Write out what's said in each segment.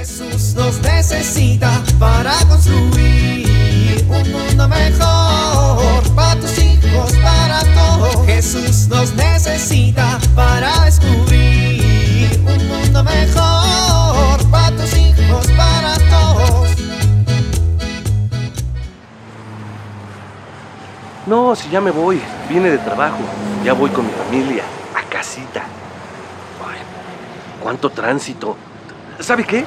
Jesús nos necesita para construir un mundo mejor para tus hijos, para todos. Jesús nos necesita para descubrir un mundo mejor para tus hijos, para todos. No, si ya me voy. Vine de trabajo. Ya voy con mi familia. A casita. Ay, cuánto tránsito. ¿Sabe qué?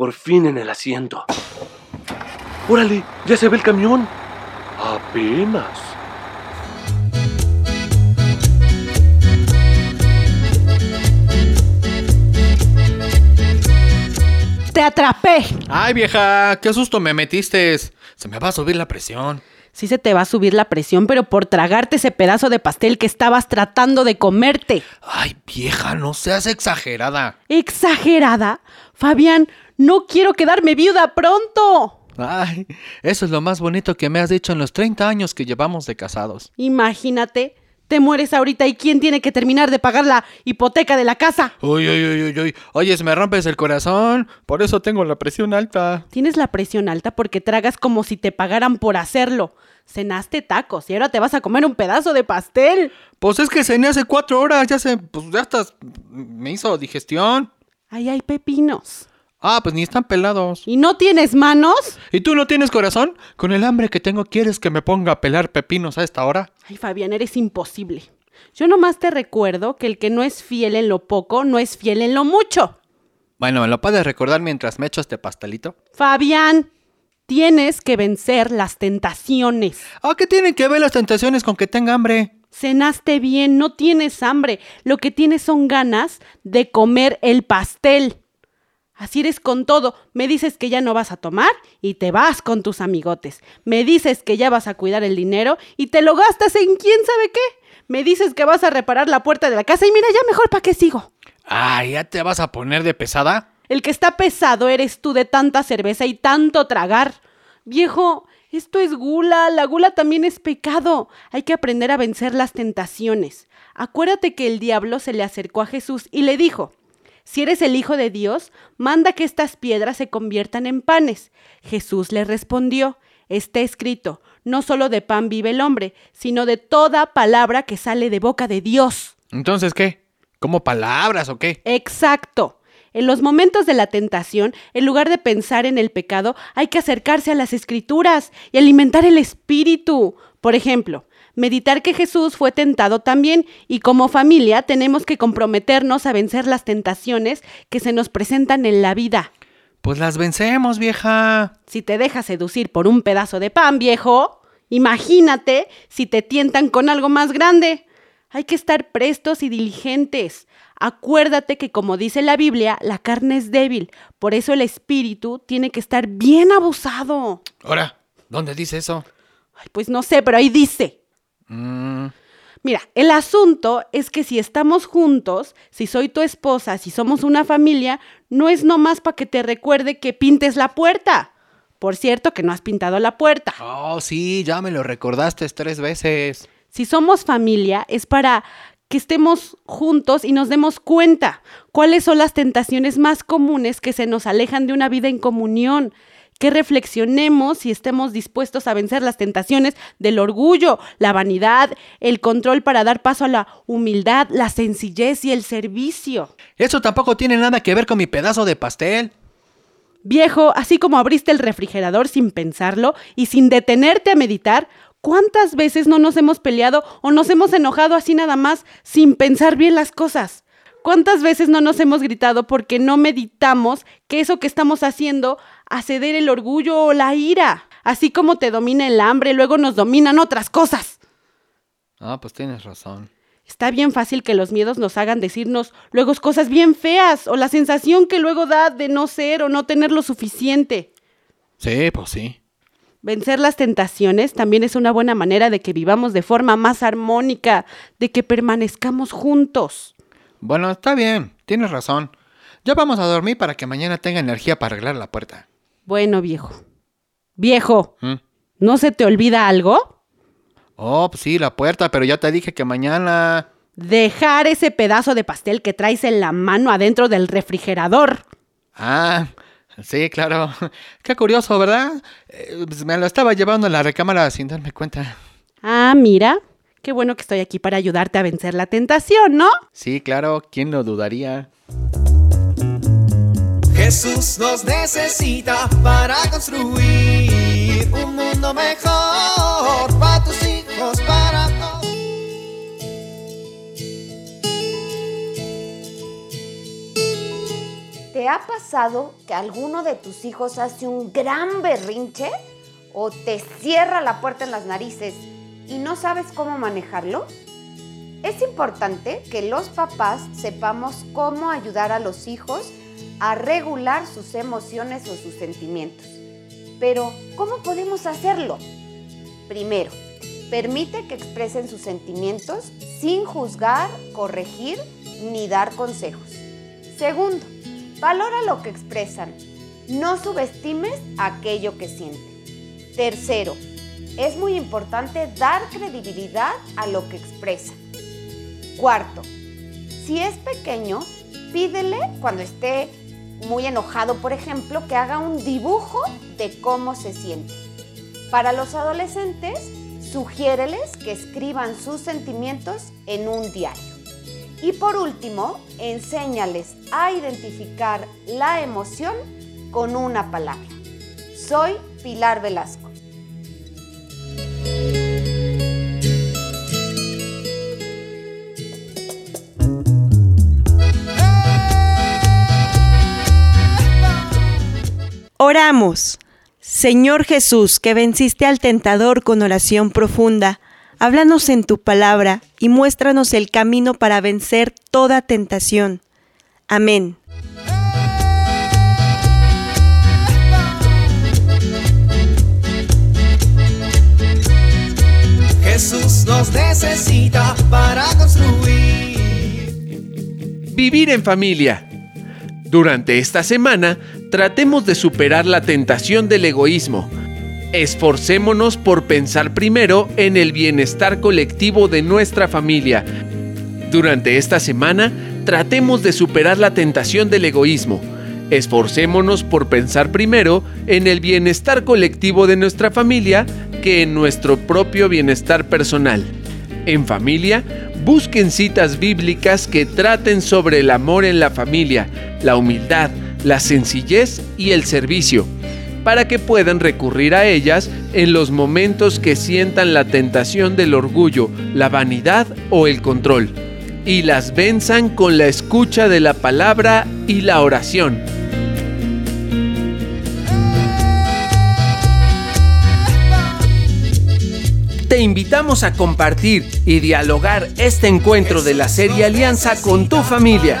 Por fin en el asiento. Órale, ya se ve el camión. Apenas. ¡Te atrapé! Ay, vieja, qué susto me metiste. Se me va a subir la presión. Sí se te va a subir la presión, pero por tragarte ese pedazo de pastel que estabas tratando de comerte. Ay, vieja, no seas exagerada. ¿Exagerada? Fabián, no quiero quedarme viuda pronto. Ay, eso es lo más bonito que me has dicho en los 30 años que llevamos de casados. Imagínate, te mueres ahorita y ¿quién tiene que terminar de pagar la hipoteca de la casa? Uy, uy, uy, uy, uy. Oyes, me rompes el corazón. Por eso tengo la presión alta. Tienes la presión alta porque tragas como si te pagaran por hacerlo. Cenaste tacos y ahora te vas a comer un pedazo de pastel. Pues es que cené hace cuatro horas, ya se, pues ya estás, me hizo digestión. Ahí hay pepinos. Ah, pues ni están pelados. ¿Y no tienes manos? ¿Y tú no tienes corazón? Con el hambre que tengo, ¿quieres que me ponga a pelar pepinos a esta hora? Ay, Fabián, eres imposible. Yo nomás te recuerdo que el que no es fiel en lo poco, no es fiel en lo mucho. Bueno, ¿me lo puedes recordar mientras me echo este pastelito? Fabián, tienes que vencer las tentaciones. ¿Ah, qué tienen que ver las tentaciones con que tenga hambre? Cenaste bien, no tienes hambre. Lo que tienes son ganas de comer el pastel. Así eres con todo. Me dices que ya no vas a tomar y te vas con tus amigotes. Me dices que ya vas a cuidar el dinero y te lo gastas en quién sabe qué. Me dices que vas a reparar la puerta de la casa y mira, ya mejor para qué sigo. Ah, ¿ya te vas a poner de pesada? El que está pesado eres tú de tanta cerveza y tanto tragar. Viejo, esto es gula, la gula también es pecado. Hay que aprender a vencer las tentaciones. Acuérdate que el diablo se le acercó a Jesús y le dijo, si eres el Hijo de Dios, manda que estas piedras se conviertan en panes. Jesús le respondió, está escrito, no solo de pan vive el hombre, sino de toda palabra que sale de boca de Dios. Entonces, ¿qué? ¿Como palabras o qué? Exacto. En los momentos de la tentación, en lugar de pensar en el pecado, hay que acercarse a las escrituras y alimentar el espíritu. Por ejemplo, meditar que Jesús fue tentado también y como familia tenemos que comprometernos a vencer las tentaciones que se nos presentan en la vida. Pues las vencemos, vieja. Si te dejas seducir por un pedazo de pan, viejo, imagínate si te tientan con algo más grande. Hay que estar prestos y diligentes. Acuérdate que como dice la Biblia, la carne es débil, por eso el espíritu tiene que estar bien abusado. Ahora, ¿dónde dice eso? Ay, pues no sé, pero ahí dice. Mm, Mira, el asunto es que si estamos juntos, si soy tu esposa, si somos una familia, no es nomás para que te recuerde que pintes la puerta. Por cierto, que no has pintado la puerta. Oh, sí, ya me lo recordaste tres veces. Si somos familia, es para que estemos juntos y nos demos cuenta cuáles son las tentaciones más comunes que se nos alejan de una vida en comunión. Que reflexionemos y estemos dispuestos a vencer las tentaciones del orgullo, la vanidad, el control para dar paso a la humildad, la sencillez y el servicio. Eso tampoco tiene nada que ver con mi pedazo de pastel. Viejo, así como abriste el refrigerador sin pensarlo y sin detenerte a meditar, ¿cuántas veces no nos hemos peleado o nos hemos enojado así nada más sin pensar bien las cosas? ¿Cuántas veces no nos hemos gritado porque no meditamos que eso que estamos haciendo a ceder el orgullo o la ira? Así como te domina el hambre, luego nos dominan otras cosas. Ah, pues tienes razón. Está bien fácil que los miedos nos hagan decirnos luego cosas bien feas o la sensación que luego da de no ser o no tener lo suficiente. Sí, pues sí. Vencer las tentaciones también es una buena manera de que vivamos de forma más armónica, de que permanezcamos juntos. Bueno, está bien, tienes razón. Ya vamos a dormir para que mañana tenga energía para arreglar la puerta. Bueno, viejo. Viejo, ¿Mm? ¿no se te olvida algo? Oh, pues sí, la puerta, pero ya te dije que mañana... Dejar ese pedazo de pastel que traes en la mano adentro del refrigerador. Ah, sí, claro. Qué curioso, ¿verdad? Eh, pues me lo estaba llevando en la recámara sin darme cuenta. Ah, mira. Qué bueno que estoy aquí para ayudarte a vencer la tentación, ¿no? Sí, claro, ¿quién lo dudaría? Jesús nos necesita para construir un mundo mejor para tus hijos, para. ¿Te ha pasado que alguno de tus hijos hace un gran berrinche o te cierra la puerta en las narices y no sabes cómo manejarlo? Es importante que los papás sepamos cómo ayudar a los hijos a regular sus emociones o sus sentimientos. Pero, ¿cómo podemos hacerlo? Primero, permite que expresen sus sentimientos sin juzgar, corregir ni dar consejos. Segundo, valora lo que expresan. No subestimes aquello que sienten. Tercero, es muy importante dar credibilidad a lo que expresan. Cuarto, si es pequeño, pídele cuando esté muy enojado, por ejemplo, que haga un dibujo de cómo se siente. Para los adolescentes, sugiéreles que escriban sus sentimientos en un diario. Y por último, enséñales a identificar la emoción con una palabra. Soy Pilar Velasco. Oramos. Señor Jesús, que venciste al tentador con oración profunda, háblanos en tu palabra y muéstranos el camino para vencer toda tentación. Amén. Jesús nos necesita para construir. Vivir en familia. Durante esta semana, tratemos de superar la tentación del egoísmo. Esforcémonos por pensar primero en el bienestar colectivo de nuestra familia. Durante esta semana, tratemos de superar la tentación del egoísmo. Esforcémonos por pensar primero en el bienestar colectivo de nuestra familia que en nuestro propio bienestar personal. En familia, busquen citas bíblicas que traten sobre el amor en la familia, la humildad, la sencillez y el servicio, para que puedan recurrir a ellas en los momentos que sientan la tentación del orgullo, la vanidad o el control, y las venzan con la escucha de la palabra y la oración. Te invitamos a compartir y dialogar este encuentro de la serie Alianza con tu familia.